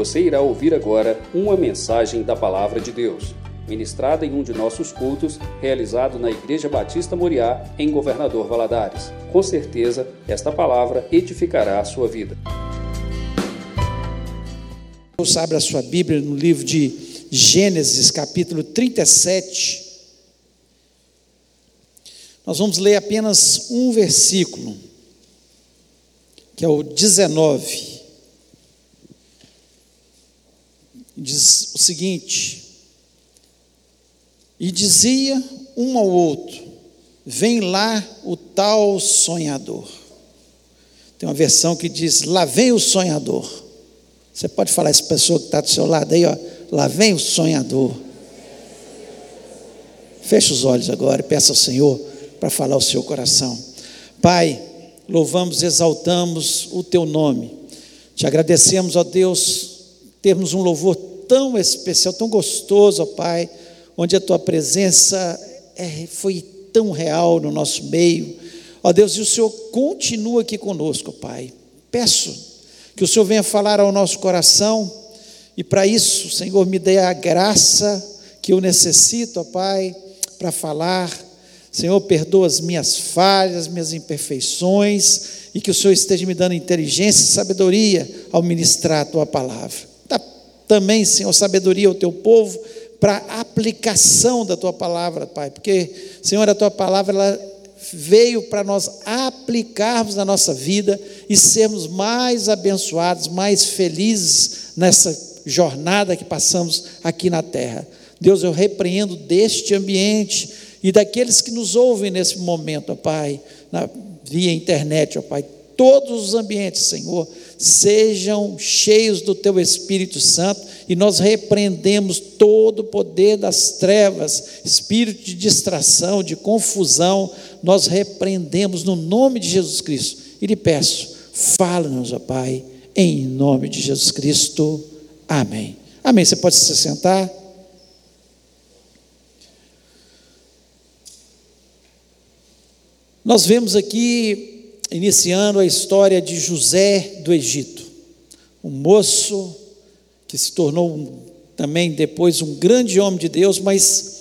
Você irá ouvir agora uma mensagem da Palavra de Deus, ministrada em um de nossos cultos, realizado na Igreja Batista Moriá, em Governador Valadares. Com certeza, esta palavra edificará a sua vida. Deus abre a sua Bíblia no livro de Gênesis, capítulo 37. Nós vamos ler apenas um versículo, que é o 19. Diz o seguinte: E dizia um ao outro: Vem lá o tal sonhador. Tem uma versão que diz: Lá vem o sonhador. Você pode falar essa pessoa que está do seu lado aí, ó. Lá vem o sonhador. Feche os olhos agora e peça ao Senhor para falar o seu coração. Pai, louvamos, exaltamos o teu nome. Te agradecemos, ó Deus, termos um louvor tão especial, tão gostoso, ó Pai, onde a tua presença é, foi tão real no nosso meio. Ó Deus, e o Senhor continua aqui conosco, Pai. Peço que o Senhor venha falar ao nosso coração, e para isso, Senhor, me dê a graça que eu necessito, ó Pai, para falar. Senhor, perdoa as minhas falhas, as minhas imperfeições, e que o Senhor esteja me dando inteligência e sabedoria ao ministrar a tua palavra também, Senhor, sabedoria ao teu povo para aplicação da tua palavra, Pai, porque, Senhor, a tua palavra ela veio para nós aplicarmos na nossa vida e sermos mais abençoados, mais felizes nessa jornada que passamos aqui na terra. Deus, eu repreendo deste ambiente e daqueles que nos ouvem nesse momento, ó Pai, na, via internet, ó Pai, todos os ambientes, Senhor, sejam cheios do teu Espírito Santo e nós repreendemos todo o poder das trevas, espírito de distração, de confusão, nós repreendemos no nome de Jesus Cristo. E lhe peço, fala-nos, ó Pai, em nome de Jesus Cristo. Amém. Amém. Você pode se sentar. Nós vemos aqui iniciando a história de José do Egito, um moço que se tornou um, também depois um grande homem de Deus, mas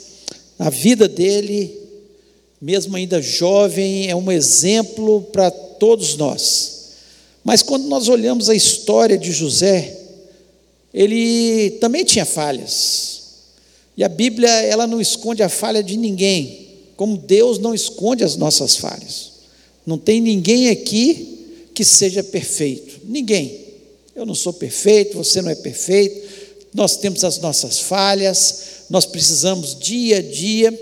a vida dele, mesmo ainda jovem, é um exemplo para todos nós. Mas quando nós olhamos a história de José, ele também tinha falhas. E a Bíblia, ela não esconde a falha de ninguém, como Deus não esconde as nossas falhas. Não tem ninguém aqui que seja perfeito. Ninguém. Eu não sou perfeito, você não é perfeito. Nós temos as nossas falhas. Nós precisamos dia a dia,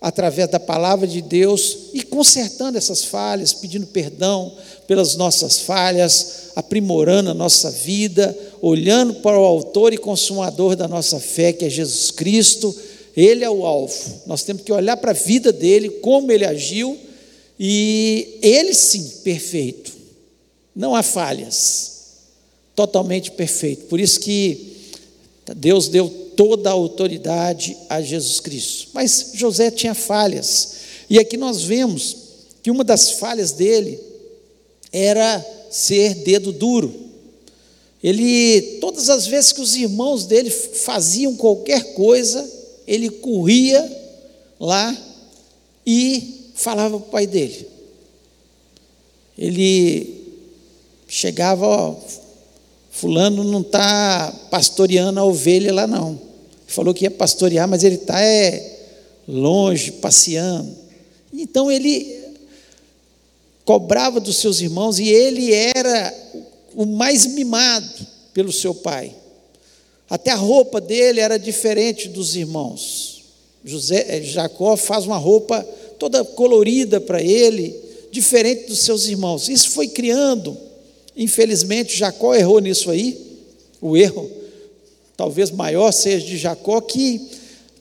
através da palavra de Deus, e consertando essas falhas, pedindo perdão pelas nossas falhas, aprimorando a nossa vida, olhando para o autor e consumador da nossa fé, que é Jesus Cristo. Ele é o alvo. Nós temos que olhar para a vida dele, como ele agiu e ele sim, perfeito. Não há falhas. Totalmente perfeito. Por isso que Deus deu toda a autoridade a Jesus Cristo. Mas José tinha falhas. E aqui nós vemos que uma das falhas dele era ser dedo duro. Ele, todas as vezes que os irmãos dele faziam qualquer coisa, ele corria lá e falava para o pai dele. Ele chegava, ó, fulano não está pastoreando a ovelha lá não. Falou que ia pastorear, mas ele está é, longe, passeando. Então ele cobrava dos seus irmãos e ele era o mais mimado pelo seu pai. Até a roupa dele era diferente dos irmãos. José, eh, Jacó faz uma roupa toda colorida para ele, diferente dos seus irmãos. Isso foi criando, infelizmente, Jacó errou nisso aí, o erro talvez maior seja de Jacó, que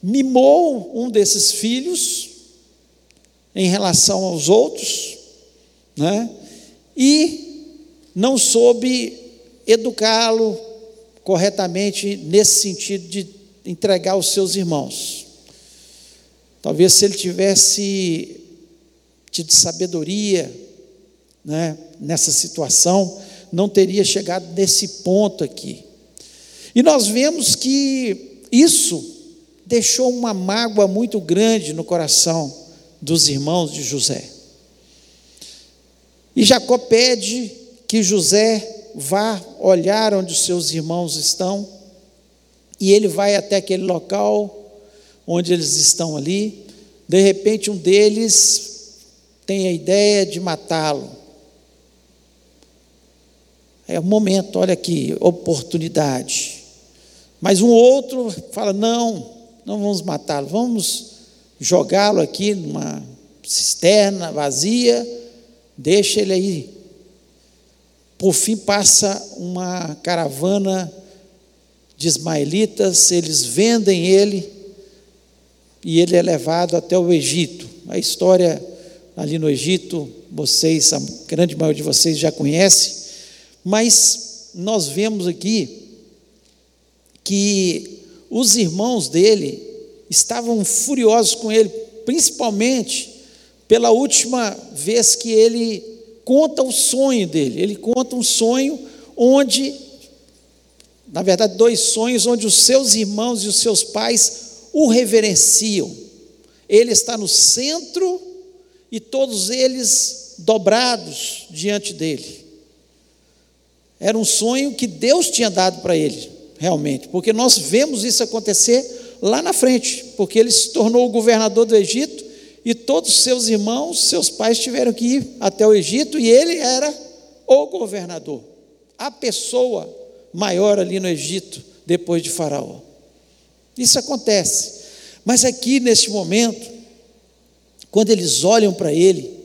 mimou um desses filhos em relação aos outros, né? e não soube educá-lo corretamente nesse sentido de entregar os seus irmãos. Talvez se ele tivesse tido sabedoria né, nessa situação, não teria chegado nesse ponto aqui. E nós vemos que isso deixou uma mágoa muito grande no coração dos irmãos de José. E Jacó pede que José vá olhar onde os seus irmãos estão, e ele vai até aquele local onde eles estão ali. De repente, um deles tem a ideia de matá-lo. É o momento, olha aqui, oportunidade. Mas um outro fala: não, não vamos matá-lo, vamos jogá-lo aqui numa cisterna vazia, deixa ele aí. Por fim, passa uma caravana de ismaelitas, eles vendem ele e ele é levado até o Egito. A história ali no Egito, vocês, a grande maioria de vocês já conhece, mas nós vemos aqui que os irmãos dele estavam furiosos com ele, principalmente pela última vez que ele conta o sonho dele. Ele conta um sonho onde, na verdade, dois sonhos onde os seus irmãos e os seus pais o reverenciam. Ele está no centro e todos eles dobrados diante dele. Era um sonho que Deus tinha dado para ele realmente, porque nós vemos isso acontecer lá na frente, porque ele se tornou o governador do Egito e todos os seus irmãos, seus pais tiveram que ir até o Egito e ele era o governador, a pessoa maior ali no Egito depois de Faraó. Isso acontece. Mas aqui neste momento, quando eles olham para ele,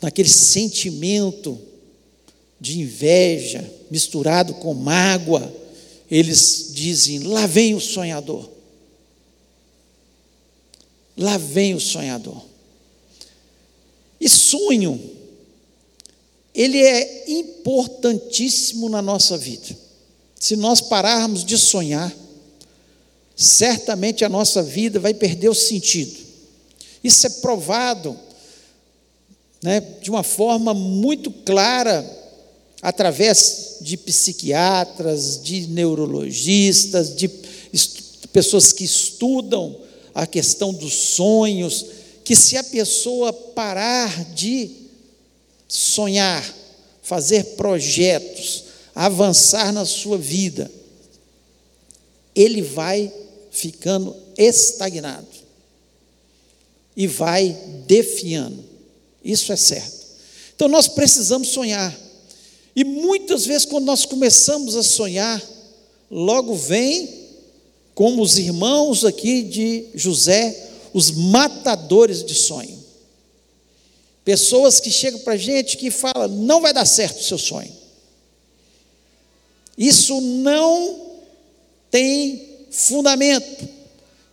naquele sentimento de inveja, misturado com mágoa, eles dizem: lá vem o sonhador. Lá vem o sonhador. E sonho, ele é importantíssimo na nossa vida. Se nós pararmos de sonhar, certamente a nossa vida vai perder o sentido. Isso é provado né, de uma forma muito clara através de psiquiatras, de neurologistas, de pessoas que estudam a questão dos sonhos, que se a pessoa parar de sonhar, fazer projetos, avançar na sua vida, ele vai ficando estagnado e vai defiando. Isso é certo. Então nós precisamos sonhar. E muitas vezes, quando nós começamos a sonhar, logo vem, como os irmãos aqui de José, os matadores de sonho. Pessoas que chegam para a gente que falam: não vai dar certo o seu sonho. Isso não tem fundamento,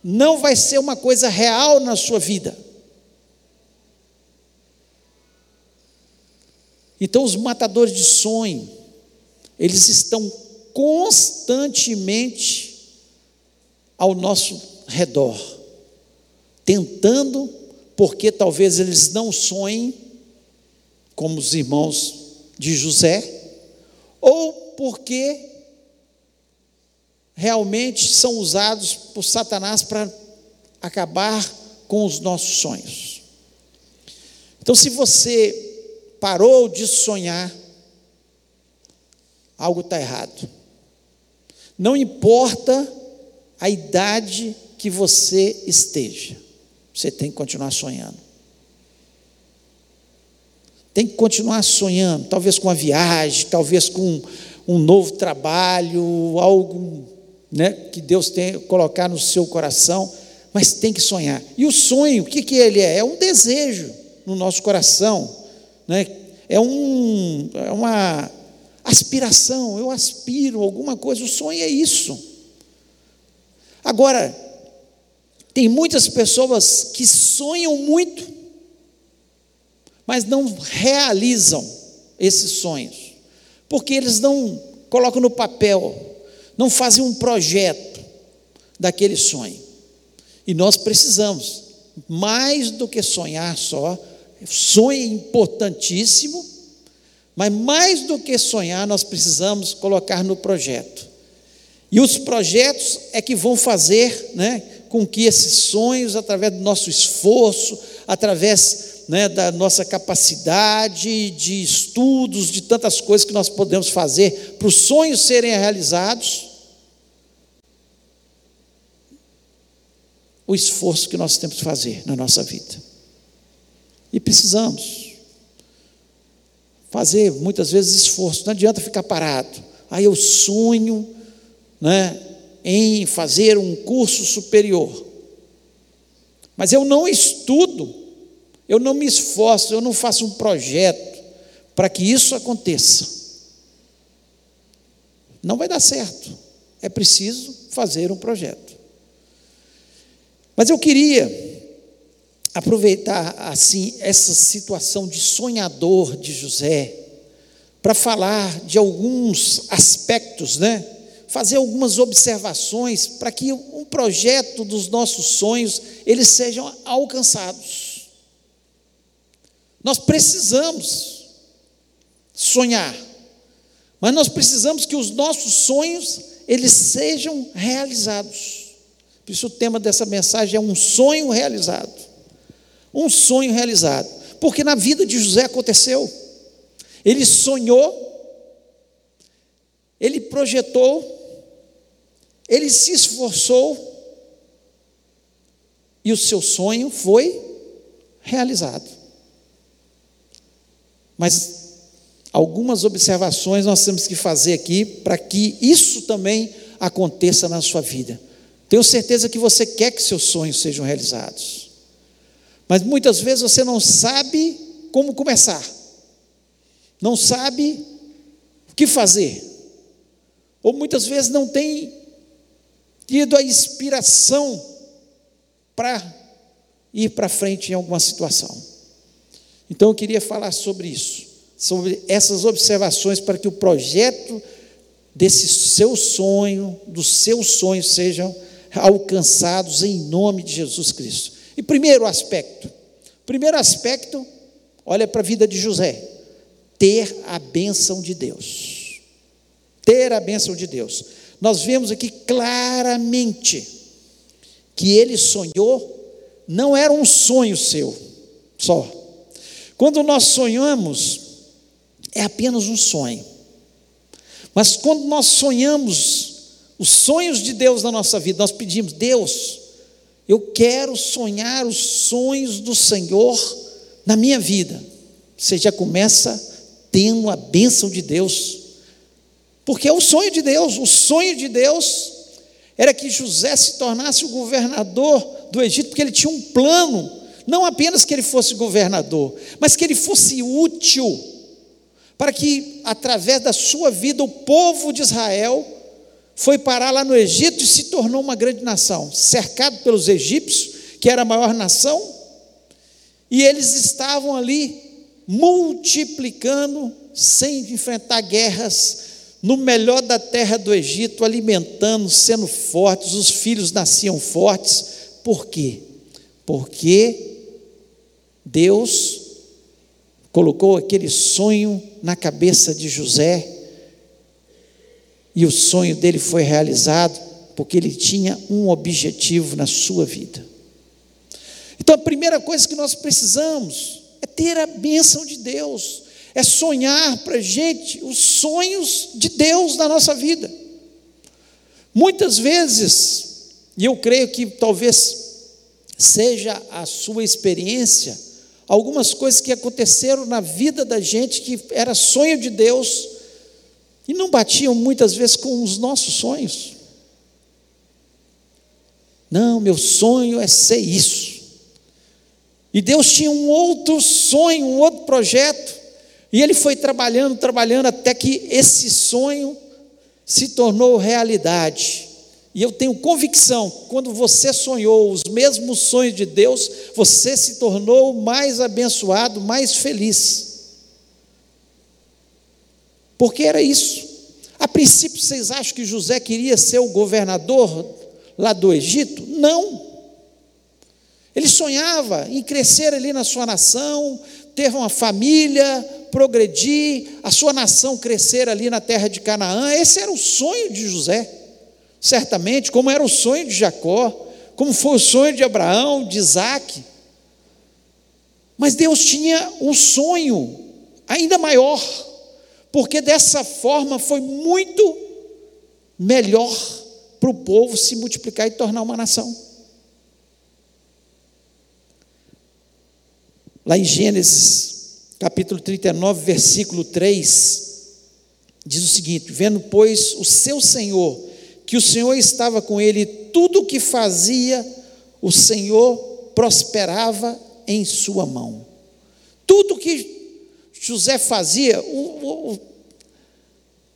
não vai ser uma coisa real na sua vida. Então, os matadores de sonho, eles estão constantemente ao nosso redor, tentando, porque talvez eles não sonhem, como os irmãos de José, ou porque realmente são usados por Satanás para acabar com os nossos sonhos. Então, se você parou de sonhar, algo está errado. Não importa a idade que você esteja, você tem que continuar sonhando. Tem que continuar sonhando, talvez com uma viagem, talvez com um novo trabalho, algo né, que Deus tem colocar no seu coração, mas tem que sonhar. E o sonho, o que, que ele é? É um desejo no nosso coração né? é, um, é uma aspiração, eu aspiro alguma coisa, o sonho é isso. Agora, tem muitas pessoas que sonham muito, mas não realizam esses sonhos, porque eles não colocam no papel, não fazem um projeto daquele sonho. E nós precisamos, mais do que sonhar só, sonho é importantíssimo, Mas mais do que sonhar, nós precisamos colocar no projeto. E os projetos é que vão fazer né, com que esses sonhos, através do nosso esforço, através né, da nossa capacidade de estudos, de tantas coisas que nós podemos fazer para os sonhos serem realizados, o esforço que nós temos que fazer na nossa vida. E precisamos fazer muitas vezes esforço, não adianta ficar parado. Aí eu sonho né, em fazer um curso superior, mas eu não estudo, eu não me esforço, eu não faço um projeto para que isso aconteça. Não vai dar certo, é preciso fazer um projeto. Mas eu queria aproveitar assim essa situação de sonhador de José para falar de alguns aspectos, né? Fazer algumas observações para que um projeto dos nossos sonhos eles sejam alcançados. Nós precisamos sonhar, mas nós precisamos que os nossos sonhos eles sejam realizados. Por isso o tema dessa mensagem é um sonho realizado. Um sonho realizado. Porque na vida de José aconteceu. Ele sonhou, ele projetou, ele se esforçou e o seu sonho foi realizado. Mas algumas observações nós temos que fazer aqui para que isso também aconteça na sua vida. Tenho certeza que você quer que seus sonhos sejam realizados. Mas muitas vezes você não sabe como começar. Não sabe o que fazer. Ou muitas vezes não tem tido a inspiração para ir para frente em alguma situação. Então eu queria falar sobre isso, sobre essas observações para que o projeto desse seu sonho, dos seus sonhos sejam alcançados em nome de Jesus Cristo. E primeiro aspecto, primeiro aspecto, olha para a vida de José, ter a bênção de Deus. Ter a bênção de Deus. Nós vemos aqui claramente que ele sonhou, não era um sonho seu só. Quando nós sonhamos, é apenas um sonho. Mas quando nós sonhamos os sonhos de Deus na nossa vida. Nós pedimos, Deus, eu quero sonhar os sonhos do Senhor na minha vida. Você já começa tendo a bênção de Deus, porque é o sonho de Deus. O sonho de Deus era que José se tornasse o governador do Egito, porque ele tinha um plano, não apenas que ele fosse governador, mas que ele fosse útil para que, através da sua vida, o povo de Israel foi parar lá no Egito e se tornou uma grande nação, cercado pelos egípcios, que era a maior nação, e eles estavam ali multiplicando sem enfrentar guerras, no melhor da terra do Egito, alimentando, sendo fortes, os filhos nasciam fortes. Por quê? Porque Deus colocou aquele sonho na cabeça de José e o sonho dele foi realizado porque ele tinha um objetivo na sua vida. Então a primeira coisa que nós precisamos é ter a bênção de Deus, é sonhar para a gente os sonhos de Deus na nossa vida. Muitas vezes, e eu creio que talvez seja a sua experiência, algumas coisas que aconteceram na vida da gente que era sonho de Deus, e não batiam muitas vezes com os nossos sonhos. Não, meu sonho é ser isso. E Deus tinha um outro sonho, um outro projeto, e ele foi trabalhando, trabalhando até que esse sonho se tornou realidade. E eu tenho convicção, quando você sonhou os mesmos sonhos de Deus, você se tornou mais abençoado, mais feliz. Porque era isso. A princípio, vocês acham que José queria ser o governador lá do Egito? Não. Ele sonhava em crescer ali na sua nação, ter uma família, progredir, a sua nação crescer ali na terra de Canaã. Esse era o sonho de José, certamente, como era o sonho de Jacó, como foi o sonho de Abraão, de Isaac. Mas Deus tinha um sonho ainda maior, porque dessa forma foi muito melhor para o povo se multiplicar e tornar uma nação. Lá em Gênesis, capítulo 39, versículo 3, diz o seguinte: Vendo, pois, o seu Senhor, que o Senhor estava com ele, tudo o que fazia, o Senhor prosperava em sua mão. Tudo que José fazia, o, o,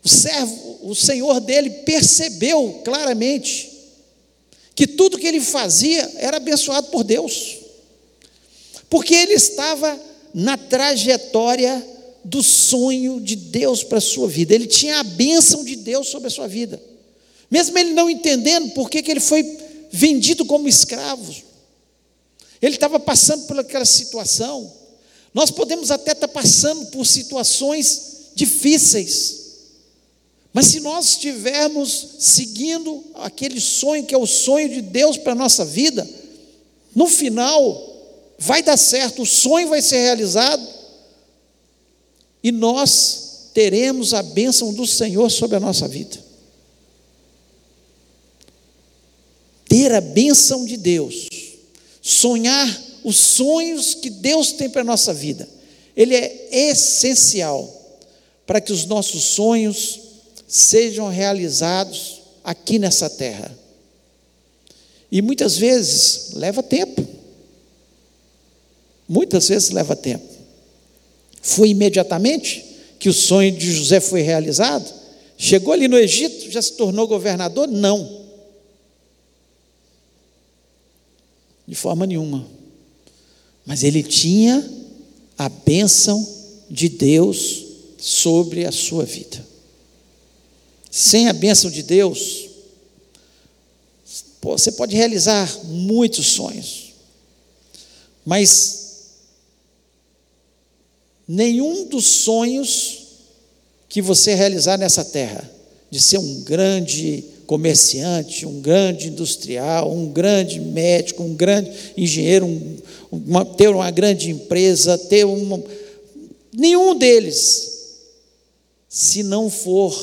o servo, o senhor dele percebeu claramente que tudo que ele fazia era abençoado por Deus, porque ele estava na trajetória do sonho de Deus para a sua vida, ele tinha a bênção de Deus sobre a sua vida, mesmo ele não entendendo por que, ele foi vendido como escravo, ele estava passando por aquela situação. Nós podemos até estar passando por situações difíceis, mas se nós estivermos seguindo aquele sonho que é o sonho de Deus para a nossa vida, no final vai dar certo, o sonho vai ser realizado e nós teremos a bênção do Senhor sobre a nossa vida. Ter a bênção de Deus, sonhar os sonhos que Deus tem para a nossa vida, ele é essencial para que os nossos sonhos sejam realizados aqui nessa terra. E muitas vezes leva tempo. Muitas vezes leva tempo. Foi imediatamente que o sonho de José foi realizado? Chegou ali no Egito, já se tornou governador? Não. De forma nenhuma. Mas ele tinha a bênção de Deus sobre a sua vida. Sem a bênção de Deus, você pode realizar muitos sonhos, mas nenhum dos sonhos que você realizar nessa terra, de ser um grande comerciante, um grande industrial, um grande médico, um grande engenheiro, um, uma, ter uma grande empresa, ter uma. Nenhum deles, se não for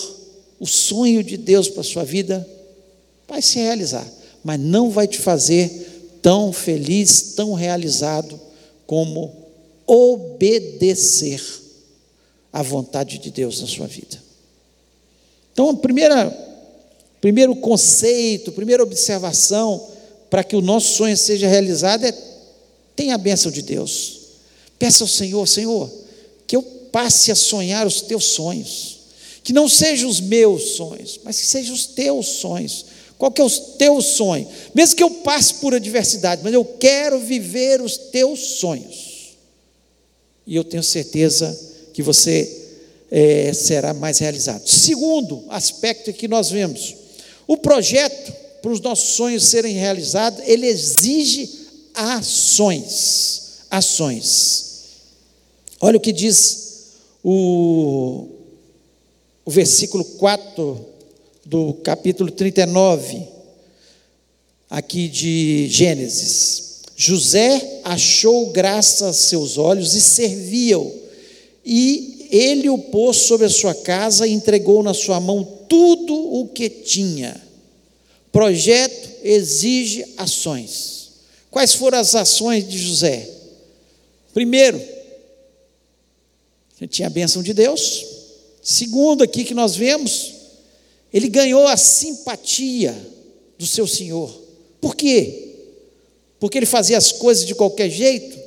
o sonho de Deus para a sua vida vai se realizar, mas não vai te fazer tão feliz, tão realizado como obedecer à vontade de Deus na sua vida. Então, a primeira, primeiro conceito, primeira observação para que o nosso sonho seja realizado é tenha a bênção de Deus. Peça ao Senhor, Senhor, que eu passe a sonhar os teus sonhos que não sejam os meus sonhos, mas que sejam os teus sonhos. Qual que é o teu sonho? Mesmo que eu passe por adversidade, mas eu quero viver os teus sonhos. E eu tenho certeza que você é, será mais realizado. Segundo aspecto que nós vemos, o projeto para os nossos sonhos serem realizados, ele exige ações. Ações. Olha o que diz o o versículo 4 do capítulo 39, aqui de Gênesis. José achou graça a seus olhos e serviu, e ele o pôs sobre a sua casa e entregou na sua mão tudo o que tinha. Projeto exige ações. Quais foram as ações de José? Primeiro, ele tinha a bênção de Deus. Segundo, aqui que nós vemos, ele ganhou a simpatia do seu senhor. Por quê? Porque ele fazia as coisas de qualquer jeito?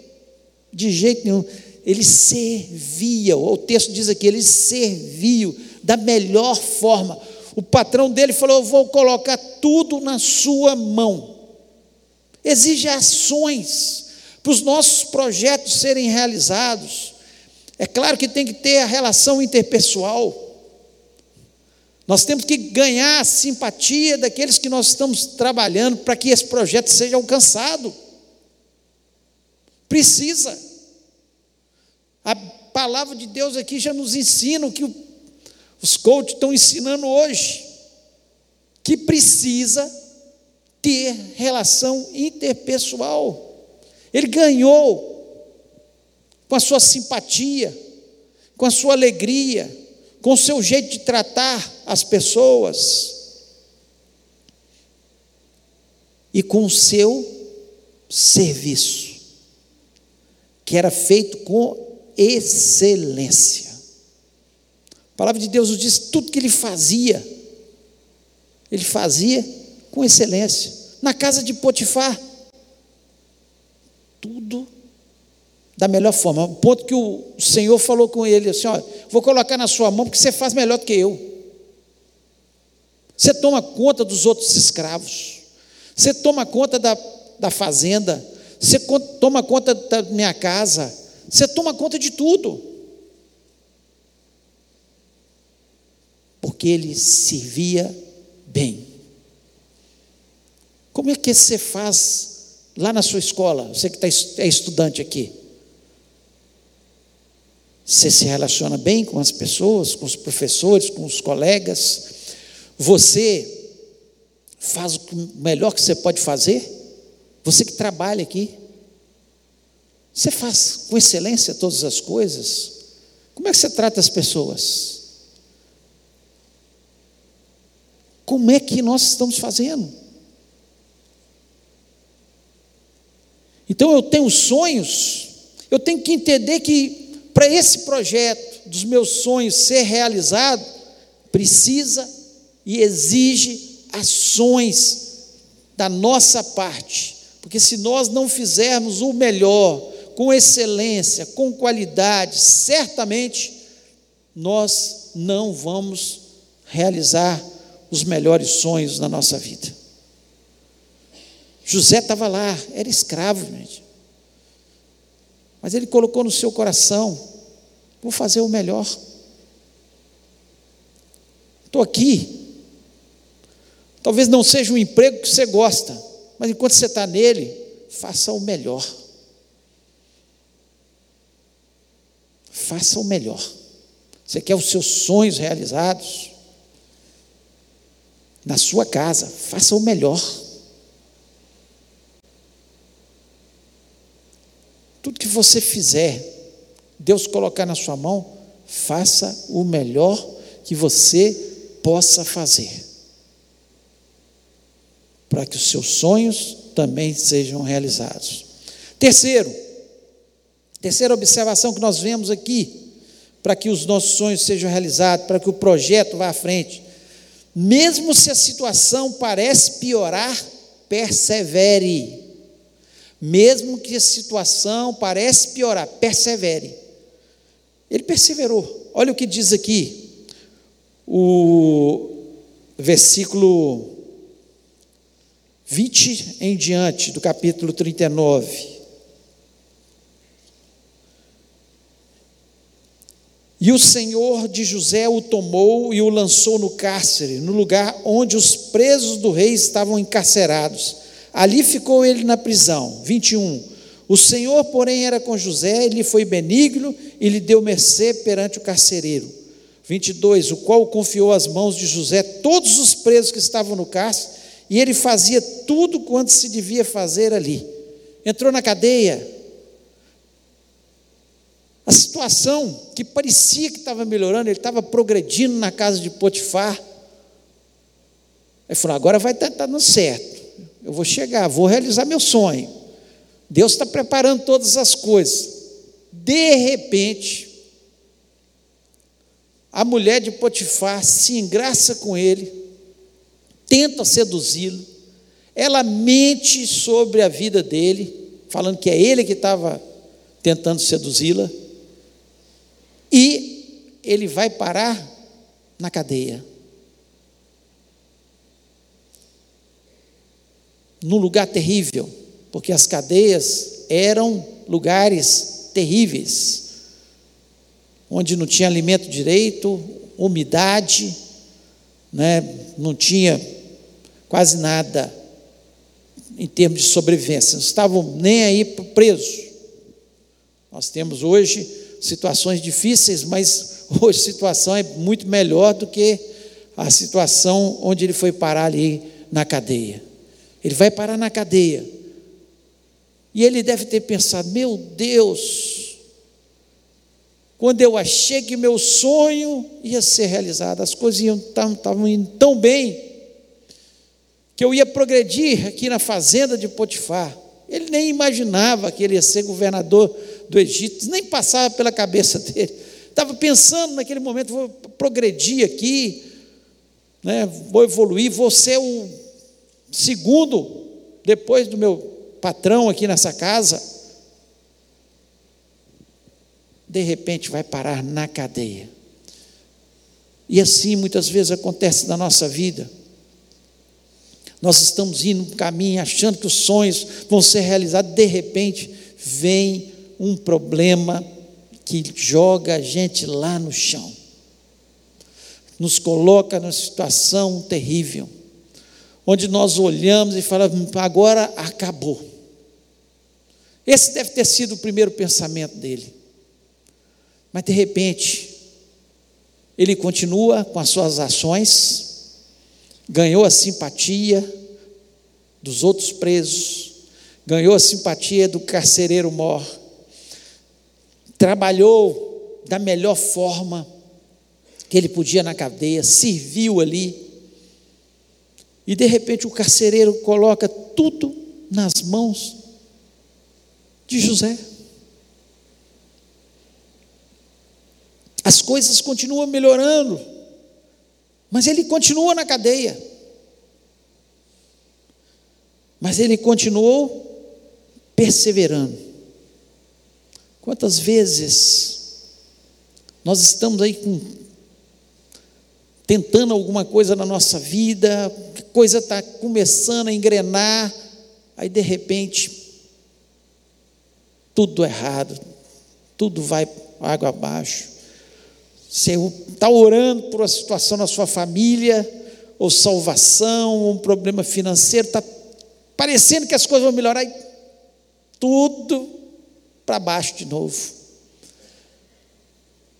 De jeito nenhum. Ele servia, o texto diz aqui, ele serviu da melhor forma. O patrão dele falou: Eu vou colocar tudo na sua mão. Exige ações para os nossos projetos serem realizados. É claro que tem que ter a relação interpessoal. Nós temos que ganhar a simpatia daqueles que nós estamos trabalhando para que esse projeto seja alcançado. Precisa. A palavra de Deus aqui já nos ensina o que os coaches estão ensinando hoje, que precisa ter relação interpessoal. Ele ganhou com a sua simpatia, com a sua alegria, com o seu jeito de tratar as pessoas e com o seu serviço, que era feito com excelência. A palavra de Deus nos diz tudo que ele fazia, ele fazia com excelência. Na casa de Potifar, tudo da melhor forma. O ponto que o Senhor falou com ele assim: ó, vou colocar na sua mão porque você faz melhor do que eu. Você toma conta dos outros escravos. Você toma conta da, da fazenda. Você toma conta da minha casa. Você toma conta de tudo. Porque ele servia bem. Como é que você faz lá na sua escola? Você que tá é estudante aqui. Você se relaciona bem com as pessoas, com os professores, com os colegas. Você faz o melhor que você pode fazer. Você que trabalha aqui. Você faz com excelência todas as coisas. Como é que você trata as pessoas? Como é que nós estamos fazendo? Então eu tenho sonhos, eu tenho que entender que para esse projeto dos meus sonhos ser realizado, precisa e exige ações da nossa parte, porque se nós não fizermos o melhor, com excelência, com qualidade, certamente nós não vamos realizar os melhores sonhos na nossa vida. José estava lá, era escravo, gente. Mas ele colocou no seu coração: vou fazer o melhor. Estou aqui. Talvez não seja um emprego que você gosta, mas enquanto você está nele, faça o melhor. Faça o melhor. Você quer os seus sonhos realizados? Na sua casa, faça o melhor. Tudo que você fizer, Deus colocar na sua mão, faça o melhor que você possa fazer. Para que os seus sonhos também sejam realizados. Terceiro, terceira observação que nós vemos aqui, para que os nossos sonhos sejam realizados, para que o projeto vá à frente. Mesmo se a situação parece piorar, persevere. Mesmo que a situação parece piorar, persevere. Ele perseverou. Olha o que diz aqui, o versículo 20 em diante do capítulo 39. E o Senhor de José o tomou e o lançou no cárcere, no lugar onde os presos do rei estavam encarcerados Ali ficou ele na prisão. 21. O Senhor, porém, era com José, ele foi benigno e lhe deu mercê perante o carcereiro. 22. O qual confiou às mãos de José todos os presos que estavam no cárcere, e ele fazia tudo quanto se devia fazer ali. Entrou na cadeia. A situação que parecia que estava melhorando, ele estava progredindo na casa de Potifar. Ele falou: agora vai estar dando certo. Eu vou chegar, vou realizar meu sonho. Deus está preparando todas as coisas. De repente, a mulher de Potifar se engraça com ele, tenta seduzi-lo, ela mente sobre a vida dele, falando que é ele que estava tentando seduzi-la, e ele vai parar na cadeia. num lugar terrível, porque as cadeias eram lugares terríveis, onde não tinha alimento direito, umidade, né, não tinha quase nada em termos de sobrevivência, não estavam nem aí presos. Nós temos hoje situações difíceis, mas hoje a situação é muito melhor do que a situação onde ele foi parar ali na cadeia. Ele vai parar na cadeia. E ele deve ter pensado: meu Deus, quando eu achei que meu sonho ia ser realizado, as coisas estavam indo tão bem, que eu ia progredir aqui na fazenda de Potifar. Ele nem imaginava que ele ia ser governador do Egito, nem passava pela cabeça dele. Estava pensando naquele momento: vou progredir aqui, né, vou evoluir, vou ser o segundo, depois do meu patrão aqui nessa casa. De repente vai parar na cadeia. E assim muitas vezes acontece na nossa vida. Nós estamos indo um caminho achando que os sonhos vão ser realizados, de repente vem um problema que joga a gente lá no chão, nos coloca numa situação terrível, onde nós olhamos e falamos: agora acabou. Esse deve ter sido o primeiro pensamento dele. Mas de repente, ele continua com as suas ações, ganhou a simpatia dos outros presos, ganhou a simpatia do carcereiro mor, trabalhou da melhor forma que ele podia na cadeia, serviu ali, e de repente o carcereiro coloca tudo nas mãos de José. As coisas continuam melhorando, mas ele continua na cadeia. Mas ele continuou perseverando. Quantas vezes nós estamos aí com, tentando alguma coisa na nossa vida, coisa está começando a engrenar, aí de repente tudo errado, tudo vai água abaixo. Você está orando por uma situação na sua família, ou salvação, ou um problema financeiro, está parecendo que as coisas vão melhorar e tudo para baixo de novo.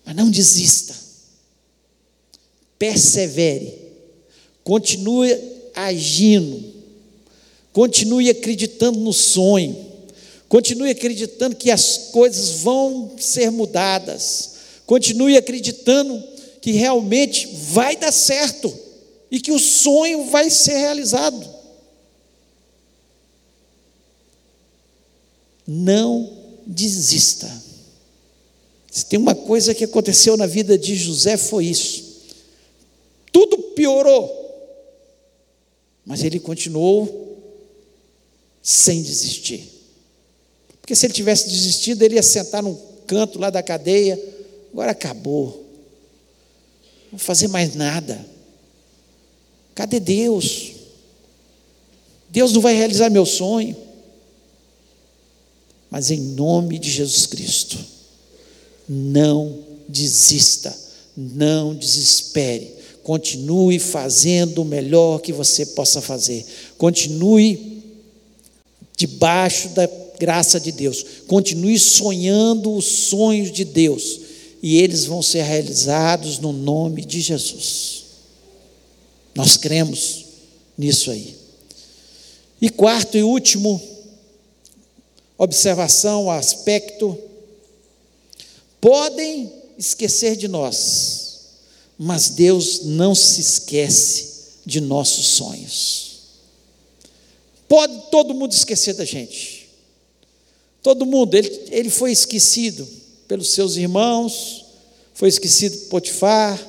Mas não desista. Persevere. Continue agindo. Continue acreditando no sonho. Continue acreditando que as coisas vão ser mudadas. Continue acreditando que realmente vai dar certo e que o sonho vai ser realizado. Não desista. Se tem uma coisa que aconteceu na vida de José foi isso. Tudo piorou. Mas ele continuou sem desistir. Porque se ele tivesse desistido, ele ia sentar num canto lá da cadeia. Agora acabou. Não vou fazer mais nada. Cadê Deus? Deus não vai realizar meu sonho mas em nome de Jesus Cristo, não desista, não desespere, continue fazendo o melhor que você possa fazer, continue debaixo da graça de Deus, continue sonhando os sonhos de Deus, e eles vão ser realizados no nome de Jesus. Nós cremos nisso aí. E quarto e último, observação, aspecto, podem esquecer de nós, mas Deus não se esquece de nossos sonhos. Pode todo mundo esquecer da gente. Todo mundo, ele, ele foi esquecido pelos seus irmãos, foi esquecido por Potifar,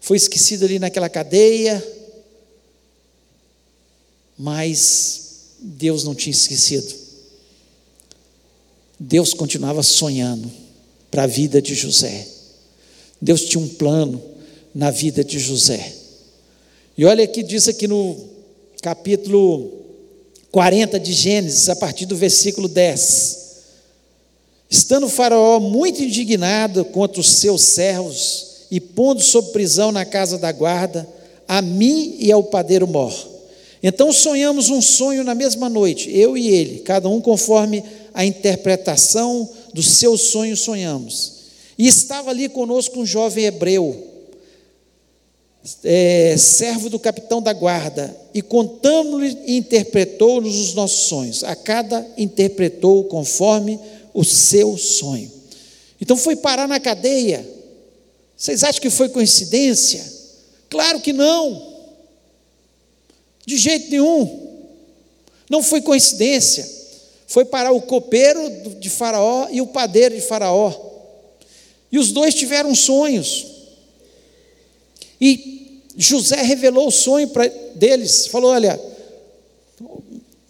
foi esquecido ali naquela cadeia, mas Deus não tinha esquecido. Deus continuava sonhando para a vida de José. Deus tinha um plano na vida de José. E olha que diz aqui no capítulo 40 de Gênesis, a partir do versículo 10. Estando Faraó muito indignado contra os seus servos e pondo sob prisão na casa da guarda, a mim e ao padeiro Mor. Então sonhamos um sonho na mesma noite, eu e ele, cada um conforme a interpretação do seu sonho sonhamos. E estava ali conosco um jovem hebreu, é, servo do capitão da guarda, e contamos-lhe e interpretou-nos os nossos sonhos. A cada interpretou conforme o seu sonho. Então foi parar na cadeia. Vocês acham que foi coincidência? Claro que não. De jeito nenhum. Não foi coincidência. Foi parar o copeiro de Faraó e o padeiro de Faraó. E os dois tiveram sonhos. E José revelou o sonho para deles. Falou: Olha,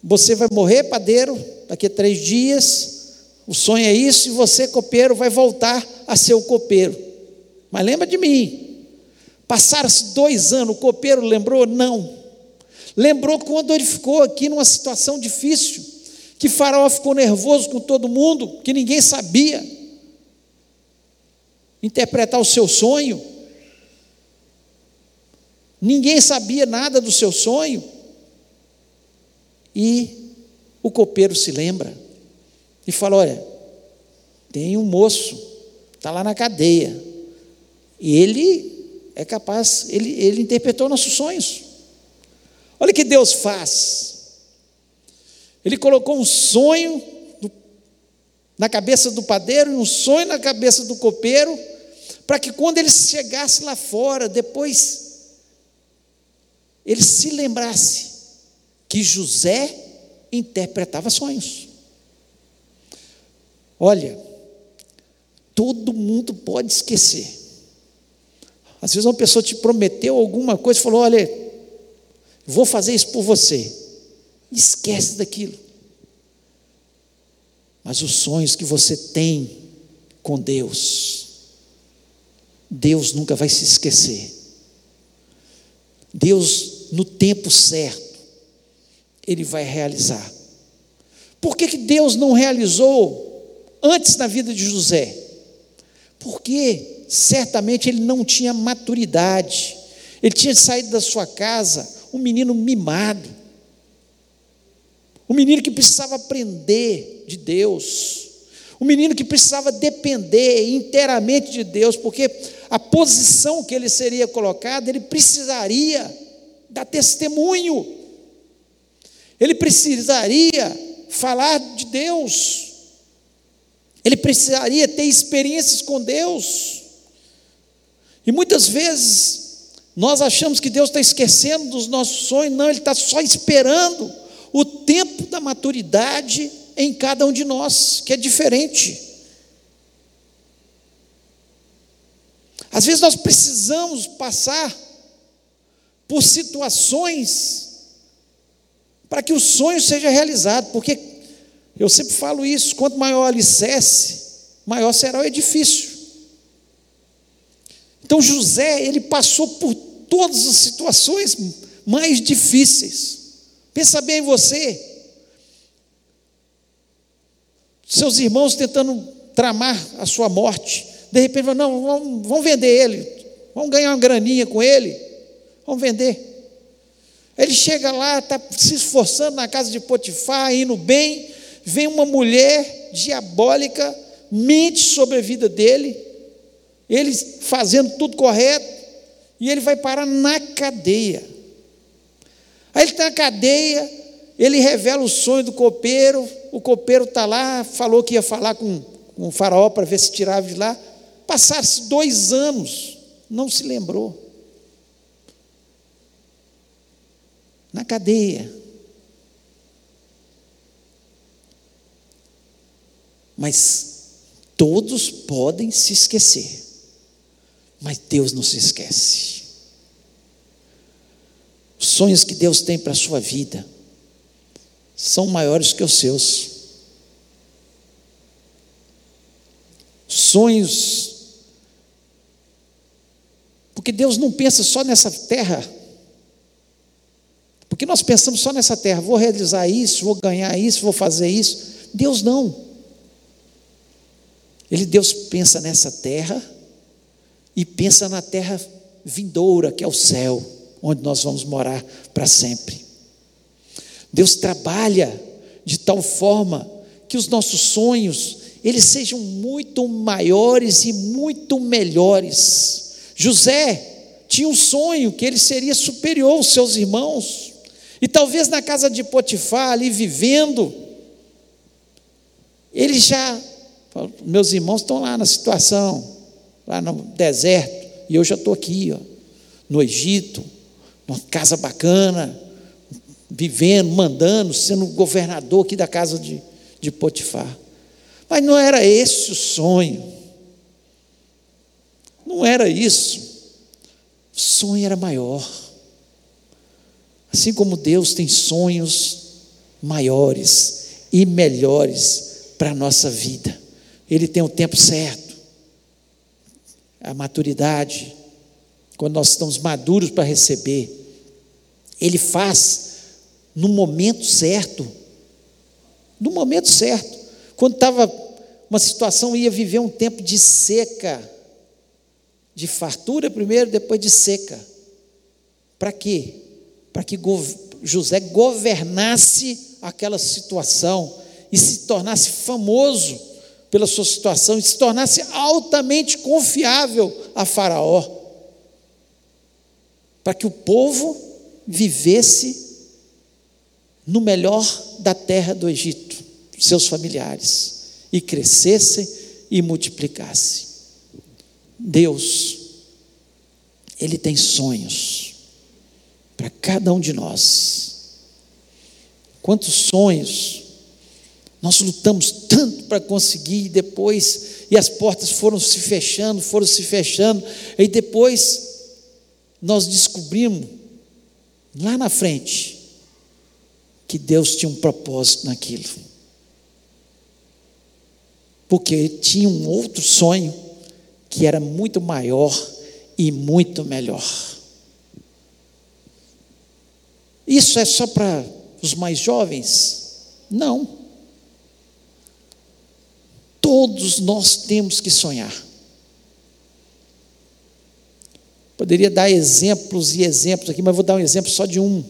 você vai morrer, padeiro, daqui a três dias. O sonho é isso, e você, copeiro, vai voltar a ser o copeiro. Mas lembra de mim. Passaram-se dois anos, o copeiro lembrou? Não. Lembrou quando ele ficou aqui numa situação difícil, que Faraó ficou nervoso com todo mundo, que ninguém sabia interpretar o seu sonho. Ninguém sabia nada do seu sonho. E o copeiro se lembra e fala: Olha, tem um moço, está lá na cadeia, e ele é capaz, ele, ele interpretou nossos sonhos. Olha o que Deus faz. Ele colocou um sonho na cabeça do padeiro e um sonho na cabeça do copeiro, para que quando ele chegasse lá fora, depois ele se lembrasse que José interpretava sonhos. Olha, todo mundo pode esquecer. Às vezes uma pessoa te prometeu alguma coisa e falou: Olha, Vou fazer isso por você. Esquece daquilo. Mas os sonhos que você tem com Deus, Deus nunca vai se esquecer. Deus, no tempo certo, Ele vai realizar. Por que, que Deus não realizou antes na vida de José? Porque certamente ele não tinha maturidade, ele tinha saído da sua casa um menino mimado, um menino que precisava aprender de Deus, um menino que precisava depender inteiramente de Deus, porque a posição que ele seria colocado, ele precisaria dar testemunho, ele precisaria falar de Deus, ele precisaria ter experiências com Deus, e muitas vezes nós achamos que Deus está esquecendo dos nossos sonhos, não, Ele está só esperando o tempo da maturidade em cada um de nós, que é diferente. Às vezes nós precisamos passar por situações para que o sonho seja realizado, porque eu sempre falo isso: quanto maior o alicerce, maior será o edifício. Então José, ele passou por todas as situações mais difíceis. Pensa bem em você. Seus irmãos tentando tramar a sua morte. De repente, não, vamos, vamos vender ele. Vamos ganhar uma graninha com ele. Vamos vender. Ele chega lá, está se esforçando na casa de Potifar, indo bem. Vem uma mulher diabólica, mente sobre a vida dele ele fazendo tudo correto, e ele vai parar na cadeia. Aí ele está na cadeia, ele revela o sonho do copeiro, o copeiro está lá, falou que ia falar com, com o faraó para ver se tirava de lá. Passaram-se dois anos, não se lembrou. Na cadeia. Mas todos podem se esquecer. Mas Deus não se esquece. Os sonhos que Deus tem para a sua vida são maiores que os seus. Sonhos. Porque Deus não pensa só nessa terra. Porque nós pensamos só nessa terra, vou realizar isso, vou ganhar isso, vou fazer isso. Deus não. Ele Deus pensa nessa terra e pensa na terra vindoura, que é o céu, onde nós vamos morar para sempre. Deus trabalha de tal forma que os nossos sonhos, eles sejam muito maiores e muito melhores. José tinha um sonho que ele seria superior aos seus irmãos, e talvez na casa de Potifar, ali vivendo, ele já, meus irmãos estão lá na situação, lá no deserto, e eu já estou aqui, ó, no Egito, numa casa bacana, vivendo, mandando, sendo governador aqui da casa de, de Potifar. Mas não era esse o sonho. Não era isso. O sonho era maior. Assim como Deus tem sonhos maiores e melhores para a nossa vida. Ele tem o tempo certo, a maturidade, quando nós estamos maduros para receber. Ele faz no momento certo. No momento certo. Quando estava uma situação, ia viver um tempo de seca, de fartura primeiro, depois de seca. Para quê? Para que José governasse aquela situação e se tornasse famoso pela sua situação e se tornasse altamente confiável a Faraó. Para que o povo vivesse no melhor da terra do Egito, seus familiares e crescesse e multiplicasse. Deus, Ele tem sonhos para cada um de nós. Quantos sonhos nós lutamos tanto para conseguir, e depois, e as portas foram se fechando, foram se fechando, e depois nós descobrimos, lá na frente, que Deus tinha um propósito naquilo porque tinha um outro sonho que era muito maior e muito melhor. Isso é só para os mais jovens? Não. Todos nós temos que sonhar. Poderia dar exemplos e exemplos aqui, mas vou dar um exemplo só de um.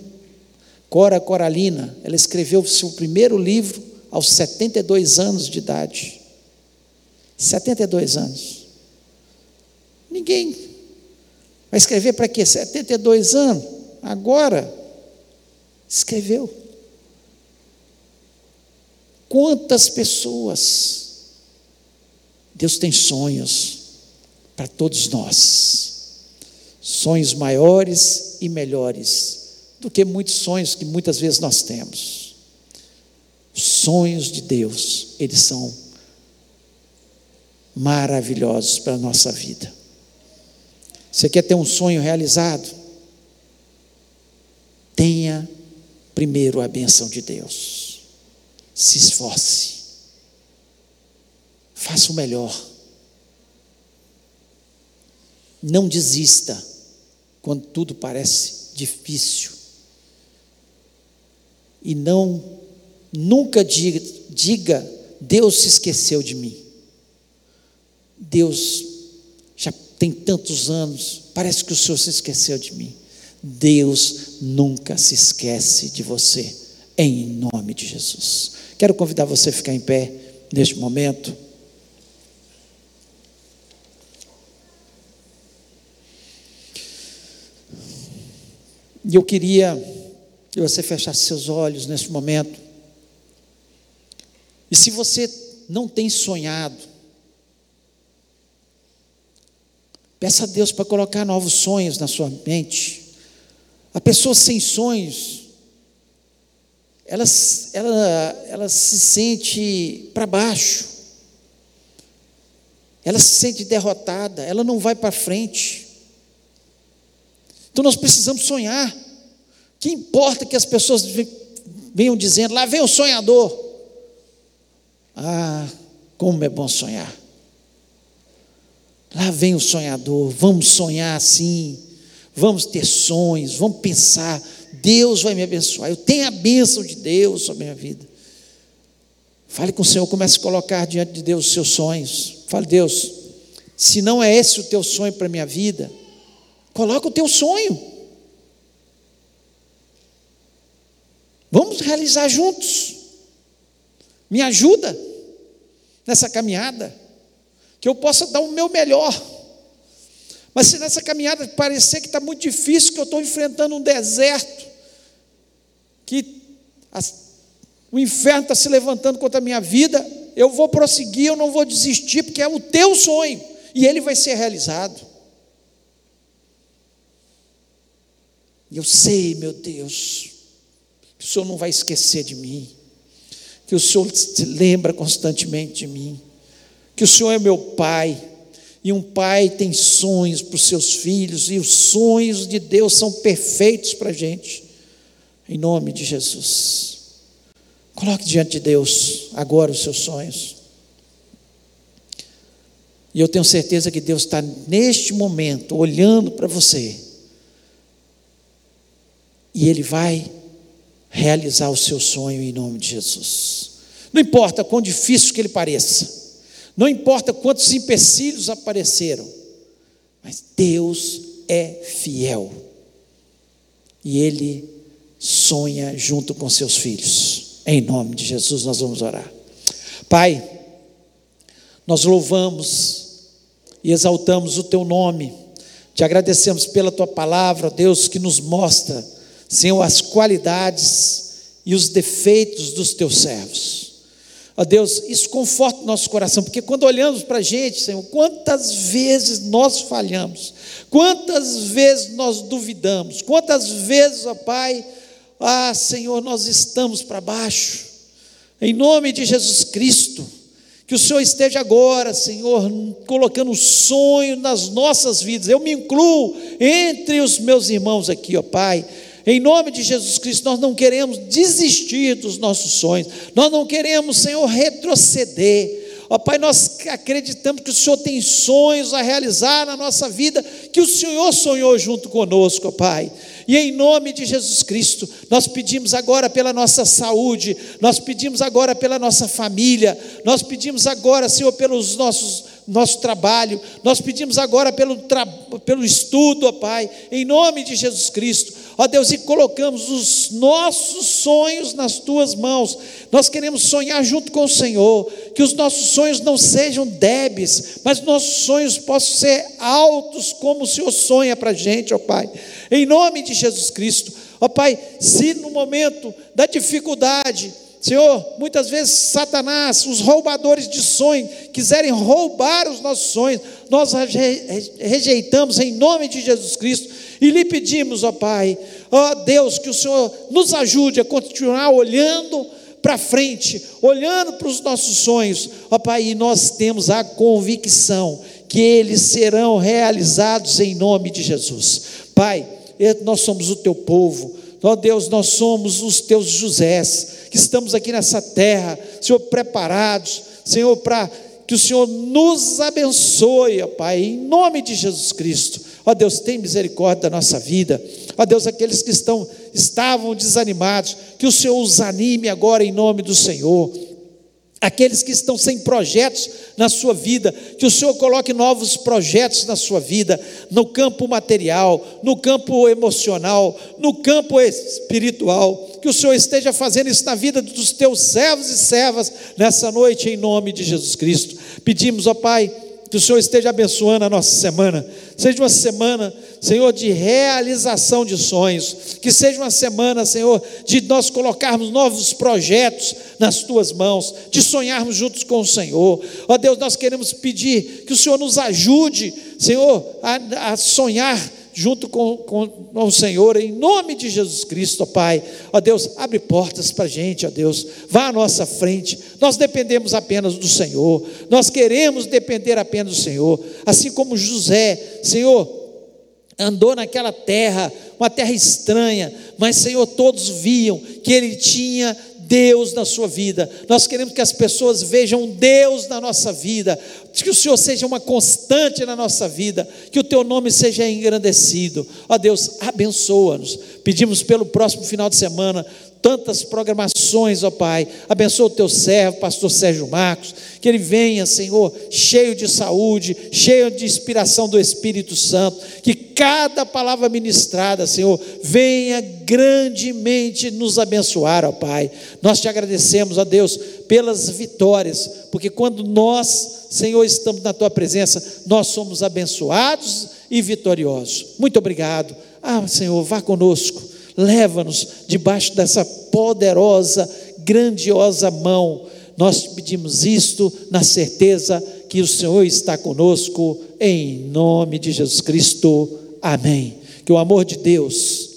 Cora Coralina, ela escreveu seu primeiro livro aos 72 anos de idade. 72 anos. Ninguém vai escrever para quê? 72 anos? Agora, escreveu. Quantas pessoas? Deus tem sonhos para todos nós. Sonhos maiores e melhores do que muitos sonhos que muitas vezes nós temos. Os sonhos de Deus, eles são maravilhosos para a nossa vida. Você quer ter um sonho realizado? Tenha primeiro a benção de Deus. Se esforce. Faça o melhor. Não desista quando tudo parece difícil. E não, nunca diga, diga Deus se esqueceu de mim. Deus já tem tantos anos, parece que o Senhor se esqueceu de mim. Deus nunca se esquece de você, em nome de Jesus. Quero convidar você a ficar em pé neste momento. E eu queria que você fechasse seus olhos neste momento. E se você não tem sonhado, Peça a Deus para colocar novos sonhos na sua mente. A pessoa sem sonhos, ela, ela, ela se sente para baixo, ela se sente derrotada, ela não vai para frente. Então nós precisamos sonhar. Que importa que as pessoas venham dizendo, lá vem o sonhador. Ah, como é bom sonhar. Lá vem o sonhador, vamos sonhar assim, vamos ter sonhos, vamos pensar, Deus vai me abençoar, eu tenho a bênção de Deus sobre a minha vida. Fale com o Senhor, comece a colocar diante de Deus os seus sonhos. Fale, Deus, se não é esse o teu sonho para a minha vida, coloca o teu sonho. Vamos realizar juntos. Me ajuda. nessa caminhada, que eu possa dar o meu melhor. Mas se nessa caminhada parecer que está muito difícil, que eu estou enfrentando um deserto, que as, o inferno está se levantando contra a minha vida, eu vou prosseguir, eu não vou desistir, porque é o teu sonho, e ele vai ser realizado. E eu sei, meu Deus, que o Senhor não vai esquecer de mim, que o Senhor se lembra constantemente de mim, que o Senhor é meu Pai, e um pai tem sonhos para os seus filhos, e os sonhos de Deus são perfeitos para a gente, em nome de Jesus. Coloque diante de Deus agora os seus sonhos. E eu tenho certeza que Deus está neste momento olhando para você. E Ele vai realizar o seu sonho em nome de Jesus. Não importa quão difícil que ele pareça. Não importa quantos empecilhos apareceram, mas Deus é fiel. E Ele sonha junto com seus filhos. Em nome de Jesus, nós vamos orar. Pai, nós louvamos e exaltamos o Teu nome, te agradecemos pela Tua palavra, Deus, que nos mostra, Senhor, as qualidades e os defeitos dos Teus servos. Ó Deus, isso conforta o nosso coração, porque quando olhamos para a gente, Senhor, quantas vezes nós falhamos, quantas vezes nós duvidamos, quantas vezes, ó Pai, ah, Senhor, nós estamos para baixo, em nome de Jesus Cristo, que o Senhor esteja agora, Senhor, colocando sonho nas nossas vidas, eu me incluo entre os meus irmãos aqui, ó Pai, em nome de Jesus Cristo, nós não queremos desistir dos nossos sonhos, nós não queremos, Senhor, retroceder. Ó Pai, nós acreditamos que o Senhor tem sonhos a realizar na nossa vida, que o Senhor sonhou junto conosco, ó Pai. E em nome de Jesus Cristo, nós pedimos agora pela nossa saúde, nós pedimos agora pela nossa família, nós pedimos agora, Senhor, pelos nossos nosso trabalho, nós pedimos agora pelo, pelo estudo, ó Pai, em nome de Jesus Cristo, ó Deus, e colocamos os nossos sonhos nas tuas mãos, nós queremos sonhar junto com o Senhor, que os nossos sonhos não sejam débeis, mas nossos sonhos possam ser altos, como o Senhor sonha para a gente, ó Pai, em nome de Jesus Cristo, ó Pai, se no momento da dificuldade, Senhor, muitas vezes Satanás, os roubadores de sonhos, quiserem roubar os nossos sonhos, nós rejeitamos em nome de Jesus Cristo e lhe pedimos, ó Pai, ó Deus, que o Senhor nos ajude a continuar olhando para frente, olhando para os nossos sonhos, ó Pai, e nós temos a convicção que eles serão realizados em nome de Jesus. Pai, nós somos o teu povo, ó Deus, nós somos os teus Josés que estamos aqui nessa terra, Senhor, preparados, Senhor, para que o Senhor nos abençoe, ó Pai, em nome de Jesus Cristo. Ó Deus, tem misericórdia da nossa vida. Ó Deus, aqueles que estão estavam desanimados, que o Senhor os anime agora em nome do Senhor aqueles que estão sem projetos na sua vida, que o Senhor coloque novos projetos na sua vida, no campo material, no campo emocional, no campo espiritual, que o Senhor esteja fazendo isso na vida dos teus servos e servas nessa noite, em nome de Jesus Cristo. Pedimos, ó Pai, que o Senhor esteja abençoando a nossa semana, seja uma semana Senhor, de realização de sonhos. Que seja uma semana, Senhor, de nós colocarmos novos projetos nas tuas mãos, de sonharmos juntos com o Senhor. Ó Deus, nós queremos pedir que o Senhor nos ajude, Senhor, a, a sonhar junto com, com, com, o Senhor, em nome de Jesus Cristo, ó Pai. Ó Deus, abre portas para a gente, ó Deus, vá à nossa frente. Nós dependemos apenas do Senhor, nós queremos depender apenas do Senhor, assim como José, Senhor andou naquela terra, uma terra estranha, mas Senhor, todos viam que ele tinha Deus na sua vida. Nós queremos que as pessoas vejam Deus na nossa vida, que o Senhor seja uma constante na nossa vida, que o teu nome seja engrandecido. Ó Deus, abençoa-nos. Pedimos pelo próximo final de semana tantas programações, ó Pai. Abençoa o teu servo, pastor Sérgio Marcos, que ele venha, Senhor, cheio de saúde, cheio de inspiração do Espírito Santo, que cada palavra ministrada, Senhor, venha grandemente nos abençoar, ó Pai. Nós te agradecemos, ó Deus, pelas vitórias, porque quando nós, Senhor, estamos na tua presença, nós somos abençoados e vitoriosos. Muito obrigado. Ah, Senhor, vá conosco, leva-nos debaixo dessa poderosa, grandiosa mão. Nós pedimos isto na certeza que o Senhor está conosco, em nome de Jesus Cristo. Amém. Que o amor de Deus,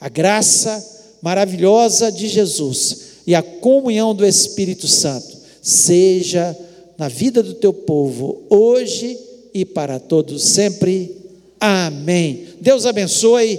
a graça maravilhosa de Jesus e a comunhão do Espírito Santo seja na vida do teu povo, hoje e para todos sempre. Amém. Deus abençoe.